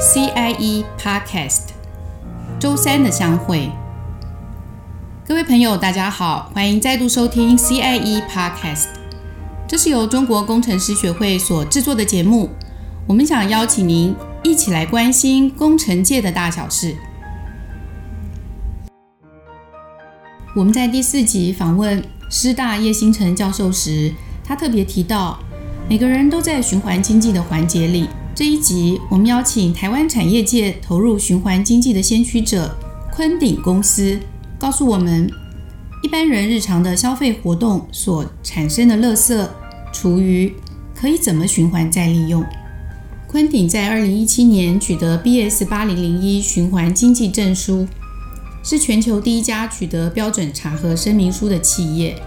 CIE Podcast，周三的相会。各位朋友，大家好，欢迎再度收听 CIE Podcast。这是由中国工程师学会所制作的节目。我们想邀请您一起来关心工程界的大小事。我们在第四集访问师大叶星辰教授时，他特别提到，每个人都在循环经济的环节里。这一集，我们邀请台湾产业界投入循环经济的先驱者坤鼎公司，告诉我们一般人日常的消费活动所产生的垃圾、厨余可以怎么循环再利用。坤鼎在二零一七年取得 BS 八零零一循环经济证书。是全球第一家取得标准查核声明书的企业。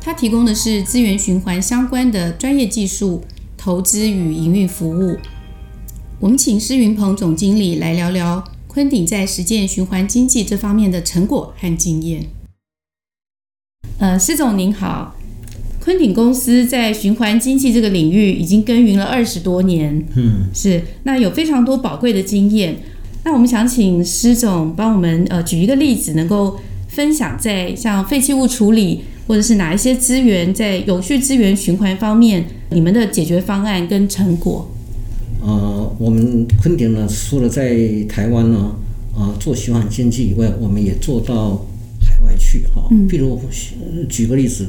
它提供的是资源循环相关的专业技术、投资与营运服务。我们请施云鹏总经理来聊聊昆鼎在实践循环经济这方面的成果和经验。呃，施总您好，昆鼎公司在循环经济这个领域已经耕耘了二十多年，嗯，是，那有非常多宝贵的经验。那我们想请施总帮我们呃举一个例子，能够分享在像废弃物处理或者是哪一些资源在有序资源循环方面，你们的解决方案跟成果。呃，我们昆鼎呢，除了在台湾呢，啊、呃、做循环经济以外，我们也做到海外去哈。嗯。譬如举个例子，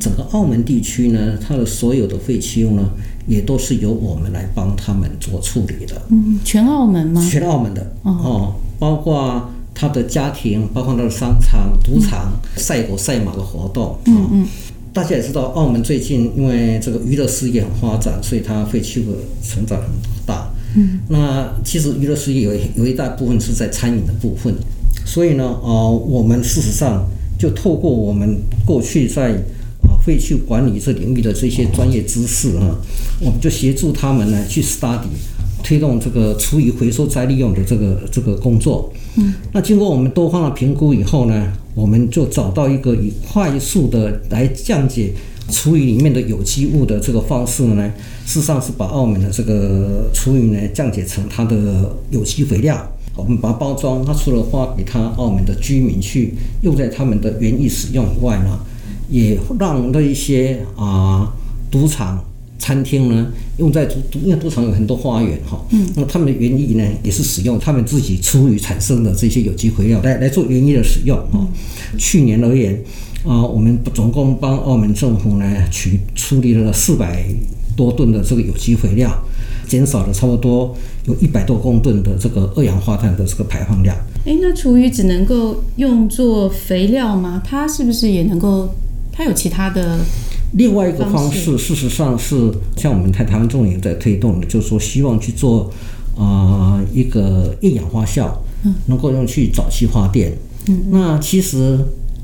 整个澳门地区呢，它的所有的废弃物呢。也都是由我们来帮他们做处理的。嗯，全澳门吗？全澳门的哦，哦，包括他的家庭，包括他的商场、赌场、赛狗赛马的活动。嗯嗯，嗯。大家也知道，澳门最近因为这个娱乐事业很发展，所以它废弃物成长很大。嗯。那其实娱乐事业有有一大部分是在餐饮的部分，所以呢，呃，我们事实上就透过我们过去在啊。废弃管理这领域的这些专业知识啊，我们就协助他们呢去 study 推动这个厨余回收再利用的这个这个工作。嗯，那经过我们多方的评估以后呢，我们就找到一个以快速的来降解厨余里面的有机物的这个方式呢，事实上是把澳门的这个厨余呢降解成它的有机肥料。我们把它包装，它除了发给他澳门的居民去用在他们的园艺使用以外呢。也让那一些啊赌场、餐厅呢，用在赌赌，因为赌场有很多花园哈，嗯，那他们的园艺呢，也是使用他们自己厨余产生的这些有机肥料来来做园艺的使用哈。去年而言，啊，我们总共帮澳门政府呢取处理了四百多吨的这个有机肥料，减少了差不多有一百多公吨的这个二氧化碳的这个排放量。诶，那厨余只能够用作肥料吗？它是不是也能够？它有其他的另外一个方式，事实上是像我们台台湾重点在推动的，就是说希望去做啊、呃、一个一氧化酵，能够用去沼气发电。嗯，那其实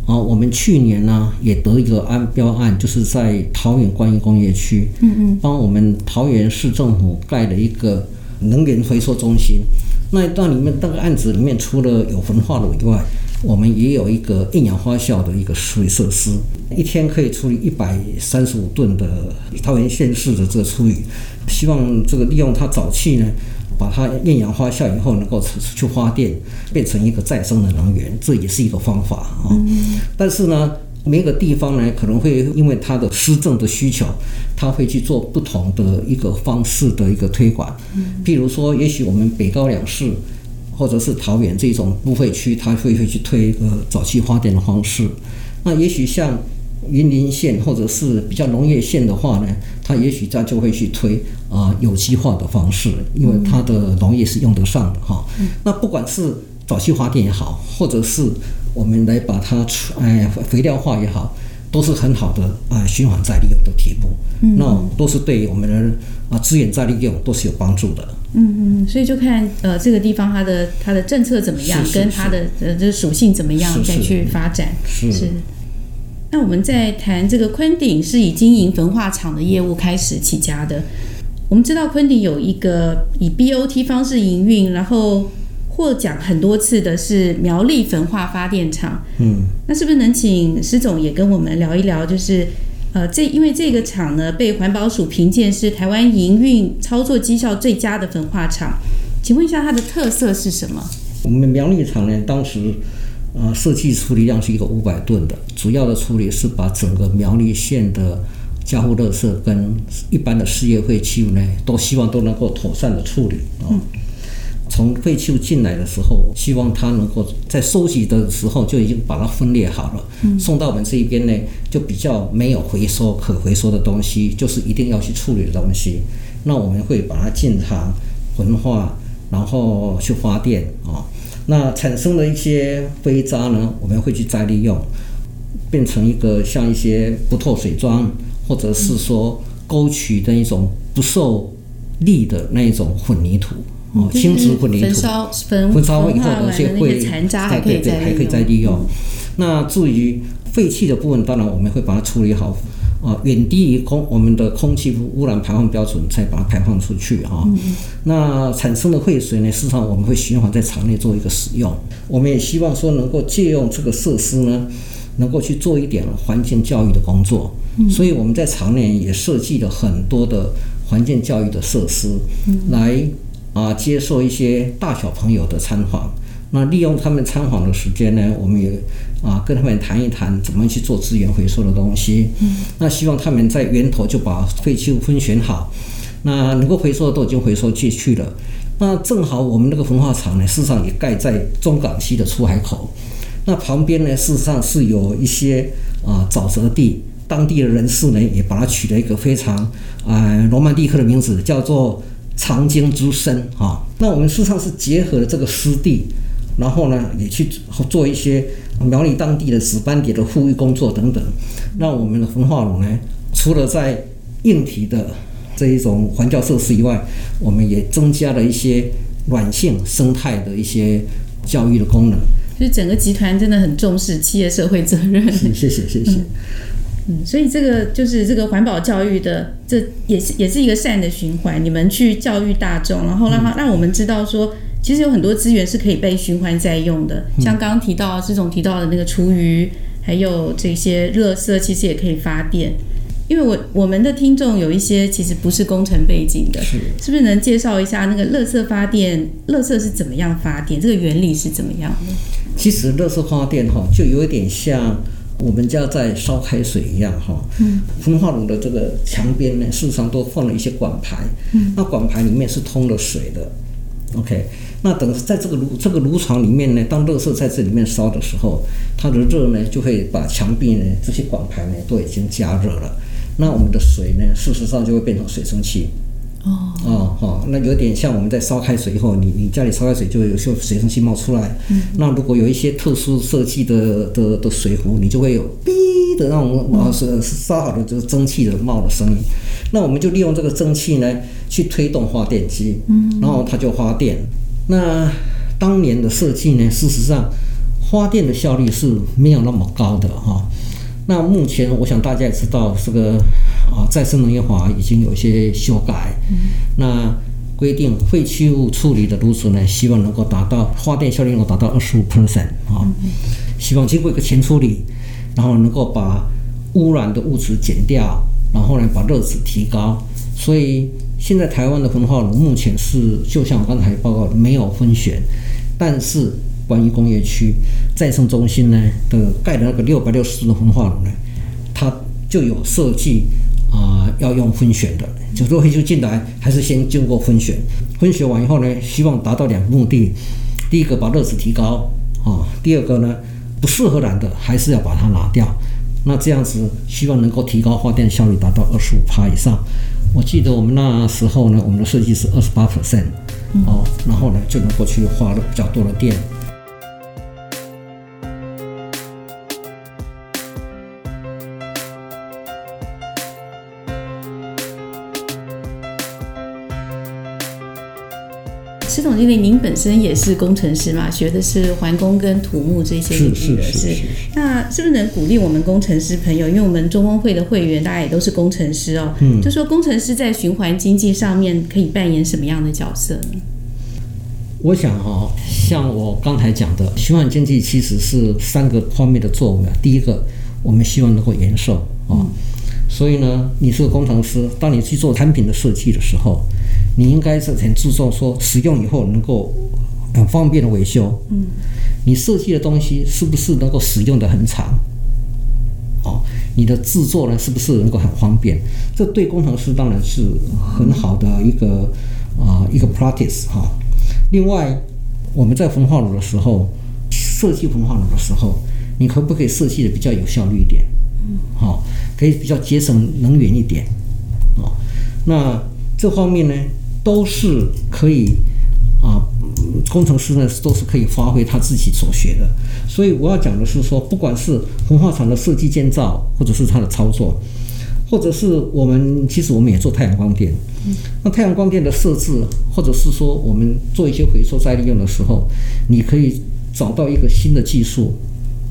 啊，我们去年呢也得一个安标案，就是在桃园观音工业区，嗯嗯，帮我们桃园市政府盖了一个能源回收中心。那一段里面那个案子里面，除了有焚化炉以外，我们也有一个厌氧发酵的一个处理设施，一天可以处理一百三十五吨的桃园县市的这个处理，希望这个利用它沼气呢，把它厌氧发酵以后能够去发电，变成一个再生的能源，这也是一个方法啊。但是呢，每个地方呢可能会因为它的施政的需求，它会去做不同的一个方式的一个推广。譬如说，也许我们北高两市。或者是桃园这种不会区，它会会去推一个早期发电的方式。那也许像云林县或者是比较农业县的话呢，它也许它就会去推啊有机化的方式，因为它的农业是用得上的哈。那不管是早期发电也好，或者是我们来把它哎肥料化也好。都是很好的啊，循环再利用的题目，嗯，那都是对我们的啊资源再利用都是有帮助的。嗯嗯，所以就看呃这个地方它的它的政策怎么样，是是是跟它的呃这个属性怎么样再去发展。是，是。那我们在谈这个昆鼎是以经营焚化厂的业务开始起家的。我们知道昆鼎有一个以 BOT 方式营运，然后。获奖很多次的是苗栗焚化发电厂，嗯，那是不是能请施总也跟我们聊一聊，就是呃，这因为这个厂呢被环保署评鉴是台湾营运操作绩效最佳的焚化厂，请问一下它的特色是什么？我们苗栗厂呢，当时呃设计处理量是一个五百吨的，主要的处理是把整个苗栗县的家户垃圾跟一般的事业废弃物呢，都希望都能够妥善的处理啊。嗯从废弃物进来的时候，希望它能够在收集的时候就已经把它分裂好了，嗯、送到我们这一边呢，就比较没有回收可回收的东西，就是一定要去处理的东西。那我们会把它进厂焚化，然后去发电啊。那产生的一些废渣呢，我们会去再利用，变成一个像一些不透水砖，或者是说沟渠的一种不受力的那一种混凝土。哦，轻质混凝土，焚烧以后呢，就会残渣还可以再还可以再利用。那至于废气的部分，当然我们会把它处理好，啊，远低于空我们的空气污染排放标准，才把它排放出去哈。那产生的废水呢，事实上我们会循环在厂内做一个使用。我们也希望说能够借用这个设施呢，能够去做一点环境教育的工作。所以我们在厂内也设计了很多的环境教育的设施，来。啊，接受一些大小朋友的参访，那利用他们参访的时间呢，我们也啊跟他们谈一谈怎么去做资源回收的东西。嗯，那希望他们在源头就把废弃物分选好，那能够回收的都已经回收进去了。那正好我们那个焚化厂呢，事实上也盖在中港西的出海口，那旁边呢，事实上是有一些啊沼泽地，当地的人士呢也把它取了一个非常啊罗曼蒂克的名字，叫做。长经之声啊，那我们事实上是结合了这个湿地，然后呢，也去做一些苗栗当地的紫斑蝶的护育工作等等。那我们的焚化炉呢，除了在硬体的这一种环教设施以外，我们也增加了一些软性生态的一些教育的功能。就是整个集团真的很重视企业社会责任。谢谢谢谢。嗯嗯，所以这个就是这个环保教育的，这也是也是一个善的循环。你们去教育大众，然后让他让我们知道说，其实有很多资源是可以被循环再用的。像刚刚提到这种提到的那个厨余，还有这些垃圾，其实也可以发电。因为我我们的听众有一些其实不是工程背景的，是是不是能介绍一下那个垃圾发电？垃圾是怎么样发电？这个原理是怎么样的？其实垃圾发电哈，就有一点像。我们家在烧开水一样哈，嗯，焚化炉的这个墙边呢，事实上都放了一些管排，嗯，那管排里面是通了水的，OK，那等在这个炉这个炉床里面呢，当热色在这里面烧的时候，它的热呢就会把墙壁呢这些管排呢都已经加热了，那我们的水呢，事实上就会变成水蒸气。哦哦哦，那有点像我们在烧开水以后，你你家里烧开水就会有些水蒸气冒出来。嗯，那如果有一些特殊设计的的的水壶，你就会有哔的那种啊是烧好的这个蒸汽的冒的声音。那我们就利用这个蒸汽呢去推动发电机，嗯，然后它就发电。那当年的设计呢，事实上发电的效率是没有那么高的哈。那目前我想大家也知道这个。啊，再生能源法已经有一些修改，嗯、那规定废弃物处理的炉子呢，希望能够达到发电效率能够达到二十五 percent 啊，嗯、希望经过一个前处理，然后能够把污染的物质减掉，然后呢把热值提高。所以现在台湾的焚化炉目前是就像我刚才报告的没有分选，但是关于工业区再生中心呢的盖的那个六百六十度的焚化炉呢，它就有设计。啊、要用分选的，就是说废弃物进来还是先经过分选，分选完以后呢，希望达到两个目的：第一个把热值提高啊，第二个呢不适合燃的还是要把它拿掉。那这样子希望能够提高发电效率，达到二十五帕以上。我记得我们那时候呢，我们的设计是二十八 percent 哦，然后呢就能够去花了比较多的电。施总经理，您本身也是工程师嘛？学的是环工跟土木这些领域的，是，是，是，是。那是不是能鼓励我们工程师朋友？因为我们中工会的会员大家也都是工程师哦。嗯。就说工程师在循环经济上面可以扮演什么样的角色呢？我想哈、哦，像我刚才讲的，循环经济其实是三个方面的作用啊。第一个，我们希望能够延寿啊。所以呢，你是个工程师，当你去做产品的设计的时候，你应该是很注重说使用以后能够很方便的维修。嗯，你设计的东西是不是能够使用的很长？哦，你的制作呢，是不是能够很方便？这对工程师当然是很好的一个啊、呃、一个 practice 哈。另外，我们在焚化炉的时候设计焚化炉的时候，你可不可以设计的比较有效率一点？嗯，好，可以比较节省能源一点。哦，那这方面呢，都是可以啊。工程师呢，都是可以发挥他自己所学的，所以我要讲的是说，不管是焚化厂的设计建造，或者是它的操作，或者是我们其实我们也做太阳光电，那太阳光电的设置，或者是说我们做一些回收再利用的时候，你可以找到一个新的技术，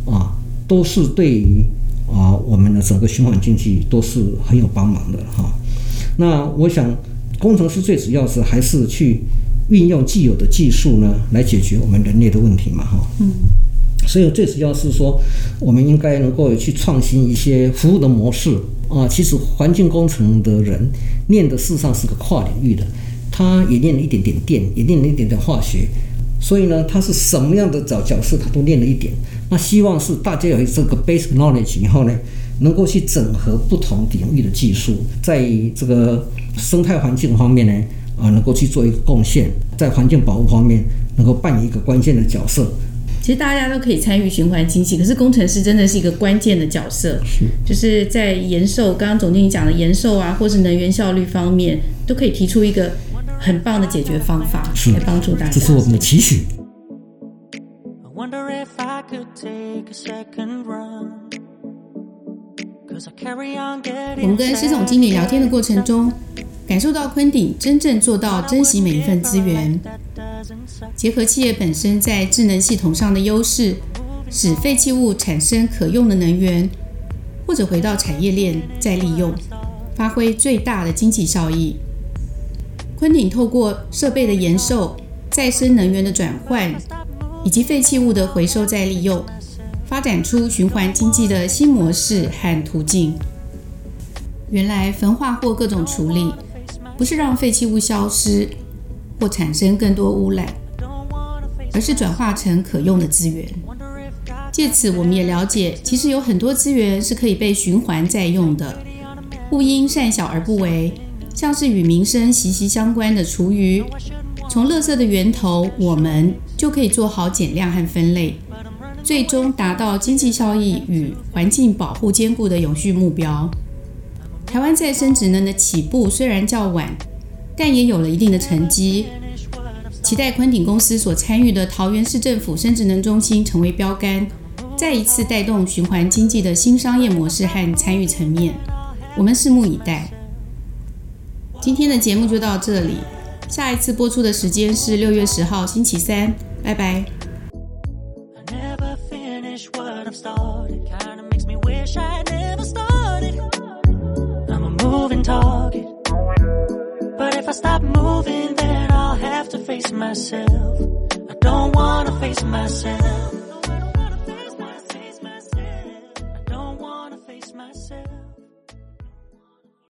啊，都是对于啊我们的整个循环经济都是很有帮忙的哈。那我想，工程师最主要是还是去。运用既有的技术呢，来解决我们人类的问题嘛，哈。嗯。所以最主要是说，我们应该能够去创新一些服务的模式啊。其实环境工程的人念的事实上是个跨领域的，他也念了一点点电，也念了一点点化学。所以呢，他是什么样的角角色，他都念了一点。那希望是大家有这个 basic knowledge 以后呢，能够去整合不同领域的技术，在这个生态环境方面呢。啊，能够去做一个贡献，在环境保护方面能够扮演一个关键的角色。其实大家都可以参与循环经济，可是工程师真的是一个关键的角色。是，就是在延寿，刚刚总经理讲的延寿啊，或是能源效率方面，都可以提出一个很棒的解决方法，是来帮助大家。这是我们的期许。我们跟施总经理聊天的过程中，感受到昆鼎真正做到珍惜每一份资源，结合企业本身在智能系统上的优势，使废弃物产生可用的能源，或者回到产业链再利用，发挥最大的经济效益。昆鼎透过设备的延寿、再生能源的转换，以及废弃物的回收再利用，发展出循环经济的新模式和途径。原来焚化或各种处理。不是让废弃物消失或产生更多污染，而是转化成可用的资源。借此，我们也了解，其实有很多资源是可以被循环再用的。勿因善小而不为，像是与民生息息相关的厨余，从垃圾的源头，我们就可以做好减量和分类，最终达到经济效益与环境保护兼顾的永续目标。台湾再生职能的起步虽然较晚，但也有了一定的成绩。期待昆鼎公司所参与的桃园市政府生职能中心成为标杆，再一次带动循环经济的新商业模式和参与层面。我们拭目以待。今天的节目就到这里，下一次播出的时间是六月十号星期三，拜拜。face myself. I don't wanna face myself.